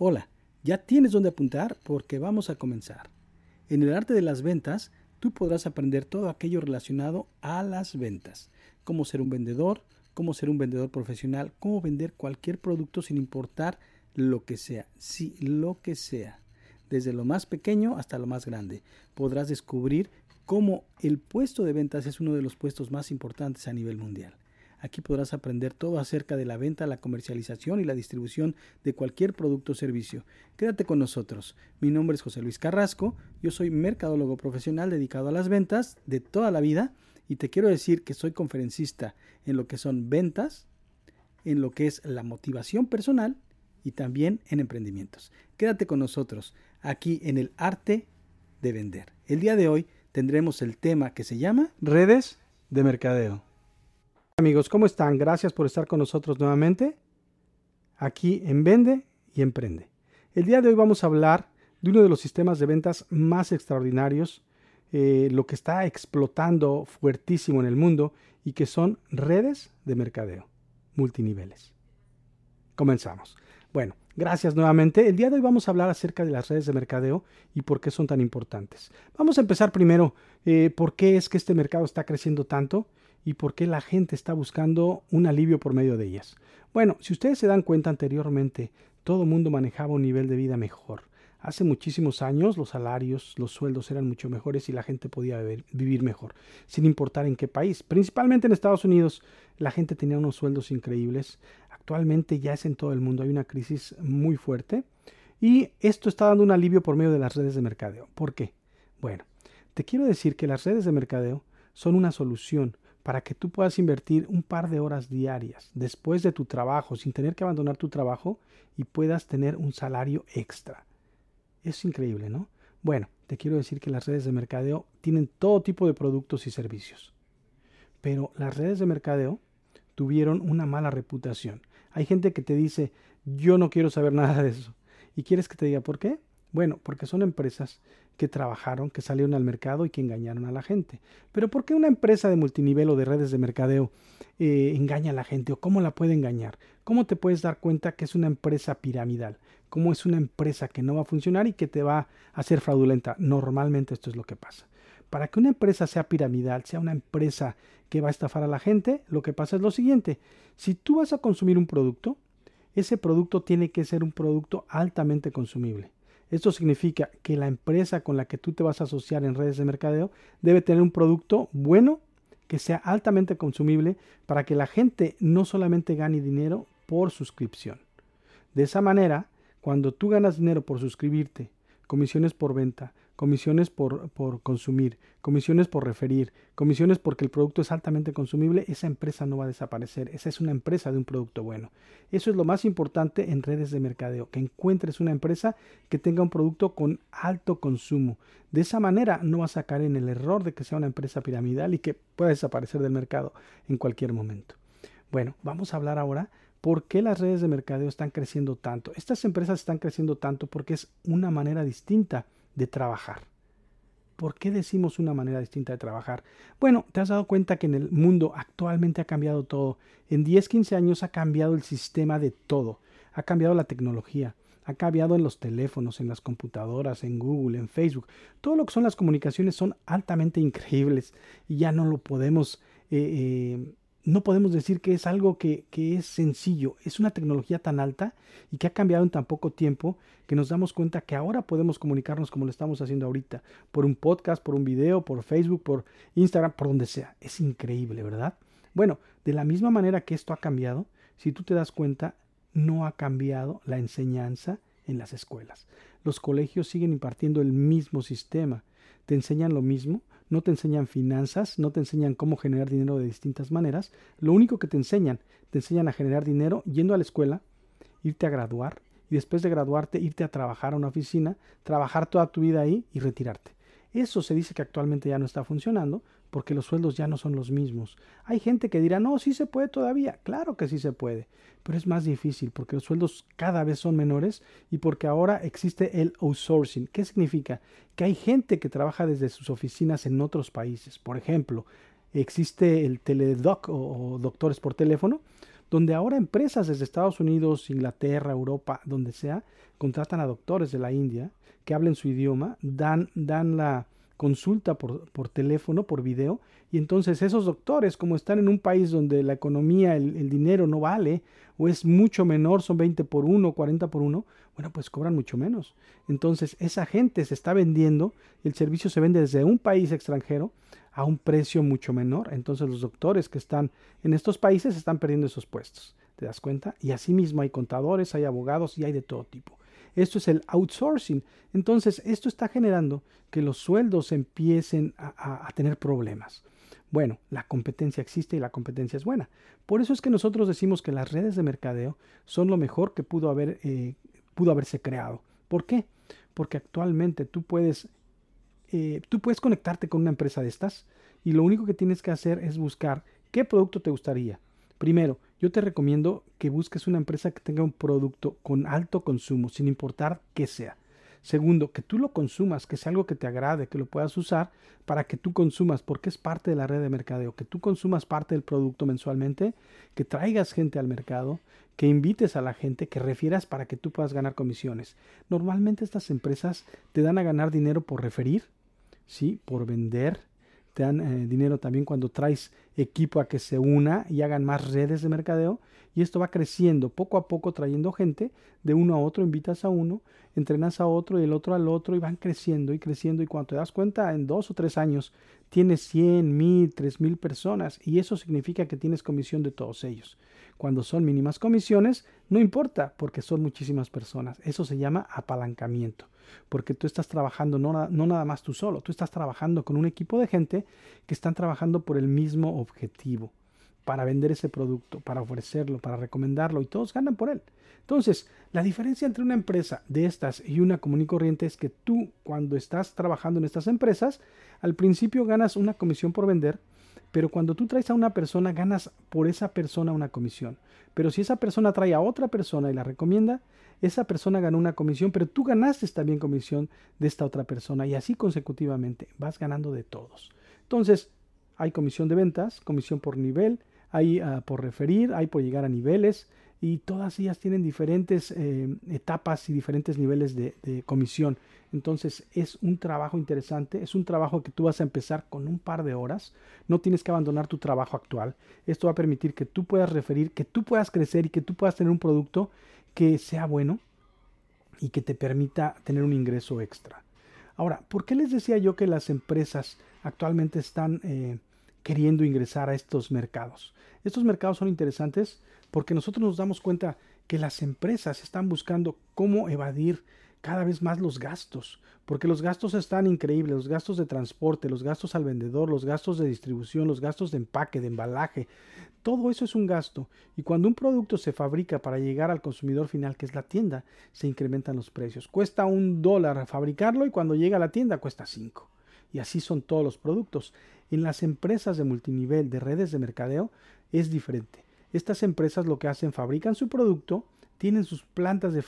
Hola, ya tienes dónde apuntar porque vamos a comenzar. En el arte de las ventas, tú podrás aprender todo aquello relacionado a las ventas, cómo ser un vendedor, cómo ser un vendedor profesional, cómo vender cualquier producto sin importar lo que sea, sí, lo que sea, desde lo más pequeño hasta lo más grande. Podrás descubrir cómo el puesto de ventas es uno de los puestos más importantes a nivel mundial. Aquí podrás aprender todo acerca de la venta, la comercialización y la distribución de cualquier producto o servicio. Quédate con nosotros. Mi nombre es José Luis Carrasco, yo soy mercadólogo profesional dedicado a las ventas de toda la vida y te quiero decir que soy conferencista en lo que son ventas, en lo que es la motivación personal y también en emprendimientos. Quédate con nosotros aquí en el arte de vender. El día de hoy tendremos el tema que se llama redes de mercadeo. Amigos, ¿cómo están? Gracias por estar con nosotros nuevamente aquí en Vende y Emprende. El día de hoy vamos a hablar de uno de los sistemas de ventas más extraordinarios, eh, lo que está explotando fuertísimo en el mundo y que son redes de mercadeo multiniveles. Comenzamos. Bueno, gracias nuevamente. El día de hoy vamos a hablar acerca de las redes de mercadeo y por qué son tan importantes. Vamos a empezar primero eh, por qué es que este mercado está creciendo tanto y por qué la gente está buscando un alivio por medio de ellas. Bueno, si ustedes se dan cuenta anteriormente, todo el mundo manejaba un nivel de vida mejor. Hace muchísimos años los salarios, los sueldos eran mucho mejores y la gente podía vivir mejor, sin importar en qué país. Principalmente en Estados Unidos la gente tenía unos sueldos increíbles. Actualmente ya es en todo el mundo, hay una crisis muy fuerte y esto está dando un alivio por medio de las redes de mercadeo. ¿Por qué? Bueno, te quiero decir que las redes de mercadeo son una solución para que tú puedas invertir un par de horas diarias después de tu trabajo sin tener que abandonar tu trabajo y puedas tener un salario extra. Es increíble, ¿no? Bueno, te quiero decir que las redes de mercadeo tienen todo tipo de productos y servicios. Pero las redes de mercadeo tuvieron una mala reputación. Hay gente que te dice, yo no quiero saber nada de eso. ¿Y quieres que te diga por qué? Bueno, porque son empresas que trabajaron, que salieron al mercado y que engañaron a la gente. Pero ¿por qué una empresa de multinivel o de redes de mercadeo eh, engaña a la gente o cómo la puede engañar? ¿Cómo te puedes dar cuenta que es una empresa piramidal? ¿Cómo es una empresa que no va a funcionar y que te va a hacer fraudulenta? Normalmente esto es lo que pasa. Para que una empresa sea piramidal, sea una empresa que va a estafar a la gente, lo que pasa es lo siguiente. Si tú vas a consumir un producto, ese producto tiene que ser un producto altamente consumible. Esto significa que la empresa con la que tú te vas a asociar en redes de mercadeo debe tener un producto bueno que sea altamente consumible para que la gente no solamente gane dinero por suscripción. De esa manera, cuando tú ganas dinero por suscribirte, comisiones por venta, comisiones por, por, consumir, comisiones por referir, comisiones porque el producto es altamente consumible, esa empresa no va a desaparecer. Esa es una empresa de un producto bueno. Eso es lo más importante en redes de mercadeo, que encuentres una empresa que tenga un producto con alto consumo. De esa manera no vas a caer en el error de que sea una empresa piramidal y que pueda desaparecer del mercado en cualquier momento. Bueno, vamos a hablar ahora ¿Por qué las redes de mercadeo están creciendo tanto? Estas empresas están creciendo tanto porque es una manera distinta de trabajar. ¿Por qué decimos una manera distinta de trabajar? Bueno, te has dado cuenta que en el mundo actualmente ha cambiado todo. En 10, 15 años ha cambiado el sistema de todo. Ha cambiado la tecnología. Ha cambiado en los teléfonos, en las computadoras, en Google, en Facebook. Todo lo que son las comunicaciones son altamente increíbles y ya no lo podemos eh, eh, no podemos decir que es algo que, es sencillo, es una tecnología tan alta y que ha cambiado en tan poco tiempo que nos damos cuenta que ahora podemos comunicarnos como lo estamos haciendo ahorita, por un podcast, por un video, por Facebook, por Instagram, por donde sea. Es increíble, ¿verdad? Bueno, de la misma manera que esto ha cambiado, si tú te das cuenta, no ha cambiado la enseñanza en las escuelas. Los colegios siguen impartiendo el mismo sistema, te enseñan lo mismo, no te enseñan finanzas, no te enseñan cómo generar dinero de distintas maneras. Lo único que te enseñan, te enseñan a generar dinero yendo a la escuela, irte a graduar y después de graduarte irte a trabajar a una oficina, trabajar toda tu vida ahí y retirarte. Eso se dice que actualmente ya no está funcionando porque los sueldos ya no son los mismos. Hay gente que dirá, no, sí se puede todavía. Claro que sí se puede, pero es más difícil porque los sueldos cada vez son menores y porque ahora existe el outsourcing. ¿Qué significa? Que hay gente que trabaja desde sus oficinas en otros países. Por ejemplo, existe el teledoc o, doctores por teléfono. donde ahora empresas desde Estados Unidos, Inglaterra, Europa, donde sea, contratan a doctores de la India que hablen su idioma, dan, dan la consulta por, por teléfono, por video, y entonces esos doctores, como están en un país donde la economía, el, dinero no vale, o es mucho menor, son 20 por 1, 40 por 1, bueno, pues cobran mucho menos. Entonces esa gente se está vendiendo, el servicio se vende desde un país extranjero a un precio mucho menor. Entonces los doctores que están en estos países están perdiendo esos puestos. ¿Te das cuenta? Y asimismo hay contadores, hay abogados y hay de todo tipo. Esto es el outsourcing. Entonces esto está generando que los sueldos empiecen a, tener problemas. Bueno, la competencia existe y la competencia es buena. Por eso es que nosotros decimos que las redes de mercadeo son lo mejor que pudo, haber, eh, haberse creado. ¿Por qué? Porque actualmente tú puedes eh, tú puedes conectarte con una empresa de estas y lo único que tienes que hacer es buscar qué producto te gustaría. Primero, yo te recomiendo que busques una empresa que tenga un producto con alto consumo, sin importar qué sea. Segundo, que tú lo consumas, que sea algo que te agrade, que lo puedas usar para que tú consumas, porque es parte de la red de mercadeo, que tú consumas parte del producto mensualmente, que traigas gente al mercado, que invites a la gente, que refieras para que tú puedas ganar comisiones. Normalmente estas empresas te dan a ganar dinero por referir, ¿sí? por vender. Te dan eh, dinero también cuando traes equipo a que se una y hagan más redes de mercadeo. Y esto va creciendo poco a poco trayendo gente de uno a otro, invitas a uno, entrenas a otro y el otro al otro y van creciendo y creciendo. Y cuando te das cuenta, en dos o tres años tienes 100, mil, tres mil personas y eso significa que tienes comisión de todos ellos. Cuando son mínimas comisiones, no importa porque son muchísimas personas. Eso se llama apalancamiento porque tú estás trabajando no, no, nada más tú solo, tú estás trabajando con un equipo de gente que están trabajando por el mismo objetivo, para vender ese producto, para ofrecerlo, para recomendarlo y todos ganan por él. Entonces, la diferencia entre una empresa de estas y una común y corriente es que tú cuando estás trabajando en estas empresas, al principio ganas una comisión por vender, pero cuando tú traes a una persona, ganas por esa persona una comisión. Pero si esa persona trae a otra persona y la recomienda, esa persona ganó una comisión, pero tú ganaste también comisión de esta otra persona y así consecutivamente vas ganando de todos. Entonces, hay comisión de ventas, comisión por nivel, hay uh, por referir, hay por llegar a niveles y todas ellas tienen diferentes eh, etapas y diferentes niveles de, comisión. Entonces es un trabajo interesante, es un trabajo que tú vas a empezar con un par de horas, no tienes que abandonar tu trabajo actual. Esto va a permitir que tú puedas referir, que tú puedas crecer y que tú puedas tener un producto que sea bueno y que te permita tener un ingreso extra. Ahora, ¿por qué les decía yo que las empresas actualmente están eh, queriendo ingresar a estos mercados? Estos mercados son interesantes porque nosotros nos damos cuenta que las empresas están buscando cómo evadir cada vez más los gastos, porque los gastos están increíbles, los gastos de transporte, los gastos al vendedor, los gastos de distribución, los gastos de empaque, de embalaje, todo eso es un gasto y cuando un producto se fabrica para llegar al consumidor final, que es la tienda, se incrementan los precios. Cuesta un dólar fabricarlo y cuando llega a la tienda cuesta cinco. Y así son todos los productos. En las empresas de multinivel, de redes de mercadeo, es diferente. Estas empresas lo que hacen, fabrican su producto, tienen sus plantas de,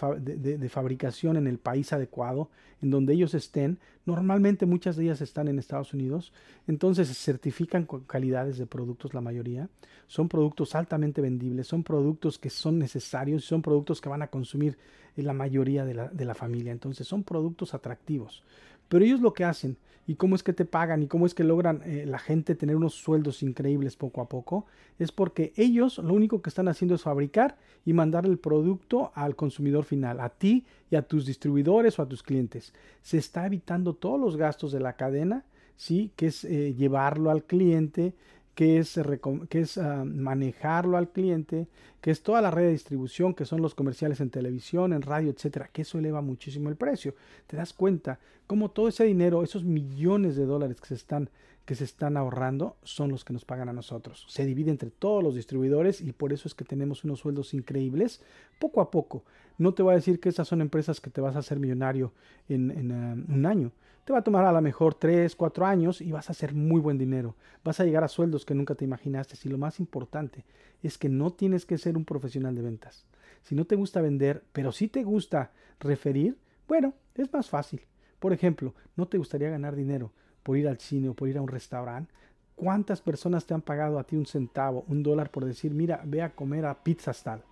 de, fabricación en el país adecuado, en donde ellos estén. Normalmente muchas de ellas están en Estados Unidos. Entonces se certifican con calidades de productos la mayoría. Son productos altamente vendibles, son productos que son necesarios, son productos que van a consumir la mayoría de la, de la familia. Entonces son productos atractivos. Pero ellos lo que hacen y cómo es que te pagan y cómo es que logran eh, la gente tener unos sueldos increíbles poco a poco, es porque ellos lo único que están haciendo es fabricar y mandar el producto al consumidor final, a ti y a tus distribuidores o a tus clientes. Se está evitando todos los gastos de la cadena, ¿sí? que es eh, llevarlo al cliente, que es, es uh, manejarlo al cliente, que es toda la red de distribución, que son los comerciales en televisión, en radio, etcétera, que eso eleva muchísimo el precio. Te das cuenta cómo todo ese dinero, esos millones de dólares que se están que se están ahorrando son los que nos pagan a nosotros. Se divide entre todos los distribuidores y por eso es que tenemos unos sueldos increíbles poco a poco. No te voy a decir que esas son empresas que te vas a hacer millonario en, uh, un año. Te va a tomar a lo mejor 3, 4 años y vas a hacer muy buen dinero. Vas a llegar a sueldos que nunca te imaginaste. Y lo más importante es que no tienes que ser un profesional de ventas. Si no te gusta vender, pero sí te gusta referir, bueno, es más fácil. Por ejemplo, no te gustaría ganar dinero por ir al cine o por ir a un restaurante. ¿Cuántas personas te han pagado a ti un centavo, un dólar por decir, mira, ve a comer a pizza tal?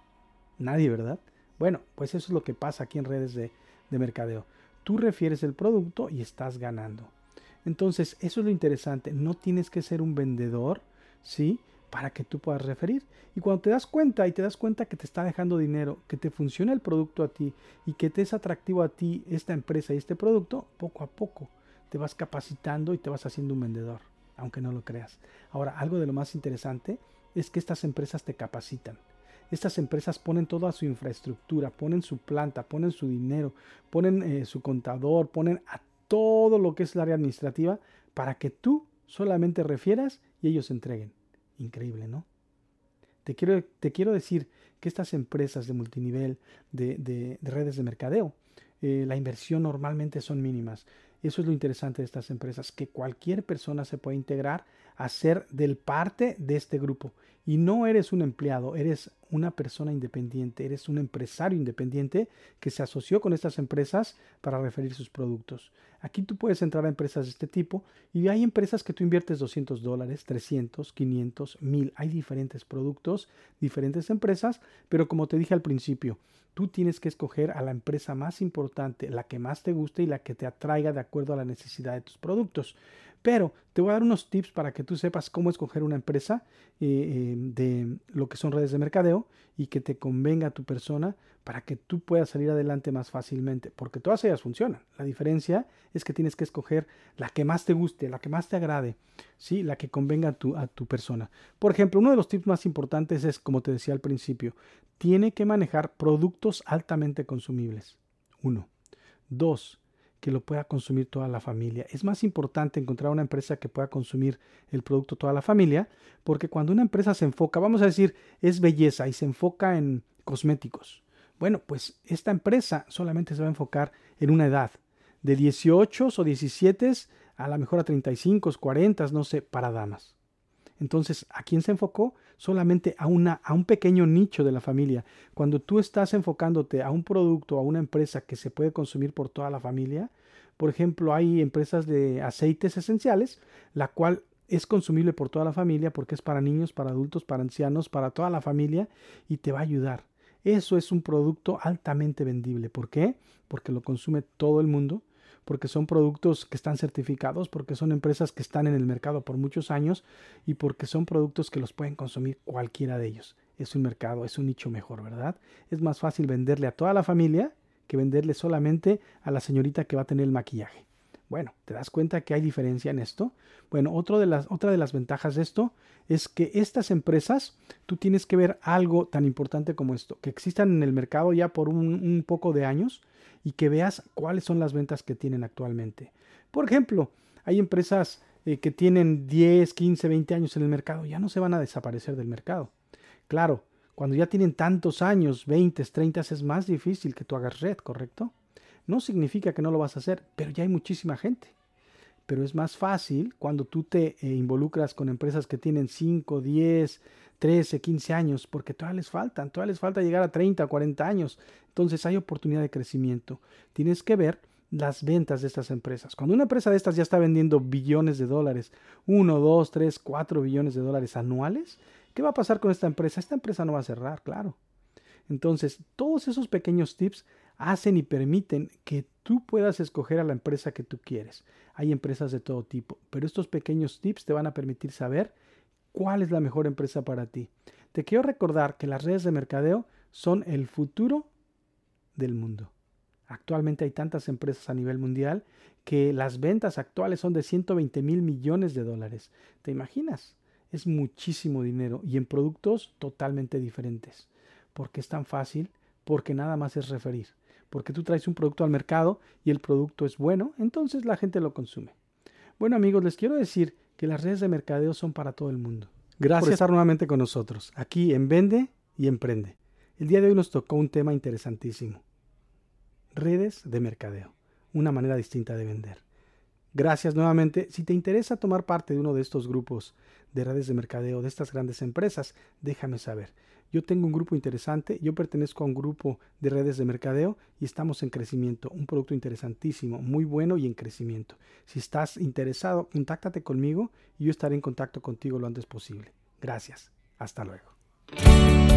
Nadie, ¿verdad? Bueno, pues eso es lo que pasa aquí en redes de, de mercadeo. Tú refieres el producto y estás ganando. Entonces, eso es lo interesante. No tienes que ser un vendedor, ¿sí? Para que tú puedas referir. Y cuando te das cuenta y te das cuenta que te está dejando dinero, que te funciona el producto a ti y que te es atractivo a ti esta empresa y este producto, poco a poco te vas capacitando y te vas haciendo un vendedor, aunque no lo creas. Ahora, algo de lo más interesante es que estas empresas te capacitan. Estas empresas ponen toda su infraestructura, ponen su planta, ponen su dinero, ponen eh, su contador, ponen a todo lo que es el área administrativa para que tú solamente refieras y ellos entreguen. Increíble, ¿no? Te quiero, te quiero decir que estas empresas de multinivel, de, redes de mercadeo, eh, la inversión normalmente son mínimas. Eso es lo interesante de estas empresas, que cualquier persona se puede integrar a ser del parte de este grupo. Y no eres un empleado, eres una persona independiente, eres un empresario independiente que se asoció con estas empresas para referir sus productos. Aquí tú puedes entrar a empresas de este tipo y hay empresas que tú inviertes 200 dólares, 300, 500, 1000. Hay diferentes productos, diferentes empresas, pero como te dije al principio, tú tienes que escoger a la empresa más importante, la que más te guste y la que te atraiga de acuerdo a la necesidad de tus productos. Pero te voy a dar unos tips para que tú sepas cómo escoger una empresa eh, eh, de lo que son redes de mercadeo y que te convenga a tu persona para que tú puedas salir adelante más fácilmente, porque todas ellas funcionan. La diferencia es que tienes que escoger la que más te guste, la que más te agrade, ¿sí? la que convenga a tu, a tu persona. Por ejemplo, uno de los tips más importantes es, como te decía al principio, tiene que manejar productos altamente consumibles. Uno. Dos, que lo pueda consumir toda la familia. Es más importante encontrar una empresa que pueda consumir el producto toda la familia, porque cuando una empresa se enfoca, vamos a decir, es belleza y se enfoca en cosméticos. Bueno, pues esta empresa solamente se va a enfocar en una edad, de 18 o 17 a la mejor a 35, 40, no sé, para damas. Entonces, ¿a quién se enfocó? Solamente a, una, a un pequeño nicho de la familia. Cuando tú estás enfocándote a un producto, a una empresa que se puede consumir por toda la familia, por ejemplo, hay empresas de aceites esenciales, la cual es consumible por toda la familia porque es para niños, para adultos, para ancianos, para toda la familia y te va a ayudar. Eso es un producto altamente vendible. ¿Por qué? Porque lo consume todo el mundo porque son productos que están certificados, porque son empresas que están en el mercado por muchos años y porque son productos que los pueden consumir cualquiera de ellos. Es un mercado, es un nicho mejor, ¿verdad? Es más fácil venderle a toda la familia que venderle solamente a la señorita que va a tener el maquillaje. Bueno, ¿te das cuenta que hay diferencia en esto? Bueno, de las, otra de las ventajas de esto es que estas empresas, tú tienes que ver algo tan importante como esto, que existan en el mercado ya por un poco de años, y que veas cuáles son las ventas que tienen actualmente. Por ejemplo, hay empresas eh, que tienen 10, 15, 20 años en el mercado, ya no se van a desaparecer del mercado. Claro, cuando ya tienen tantos años, 20, 30, es más difícil que tú hagas red, ¿correcto? No significa que no lo vas a hacer, pero ya hay muchísima gente. Pero es más fácil cuando tú te eh, involucras con empresas que tienen 5, 10, 13, 15 años, porque todavía les faltan, todavía les falta llegar a 30, 40 años. Entonces hay oportunidad de crecimiento. Tienes que ver las ventas de estas empresas. Cuando una empresa de estas ya está vendiendo billones de dólares, 1, 2, 3, 4 billones de dólares anuales, ¿qué va a pasar con esta empresa? Esta empresa no va a cerrar, claro. Entonces, todos esos pequeños tips hacen y permiten que tú puedas escoger a la empresa que tú quieres. Hay empresas de todo tipo, pero estos pequeños tips te van a permitir saber cuál es la mejor empresa para ti. Te quiero recordar que las redes de mercadeo son el futuro del mundo. Actualmente hay tantas empresas a nivel mundial que las ventas actuales son de 120 mil millones de dólares. ¿Te imaginas? Es muchísimo dinero y en productos totalmente diferentes. ¿Por qué es tan fácil? Porque nada más es referir. Porque tú traes un producto al mercado y el producto es bueno, entonces la gente lo consume. Bueno amigos, les quiero decir que las redes de mercadeo son para todo el mundo. Gracias por estar nuevamente con nosotros, aquí en Vende y Emprende. El día de hoy nos tocó un tema interesantísimo. Redes de mercadeo, una manera distinta de vender. Gracias nuevamente. Si te interesa tomar parte de uno de estos grupos de redes de mercadeo de estas grandes empresas, déjame saber. Yo tengo un grupo interesante, yo pertenezco a un grupo de redes de mercadeo y estamos en crecimiento, un producto interesantísimo, muy bueno y en crecimiento. Si estás interesado, contáctate conmigo y yo estaré en contacto contigo lo antes posible. Gracias. Hasta luego.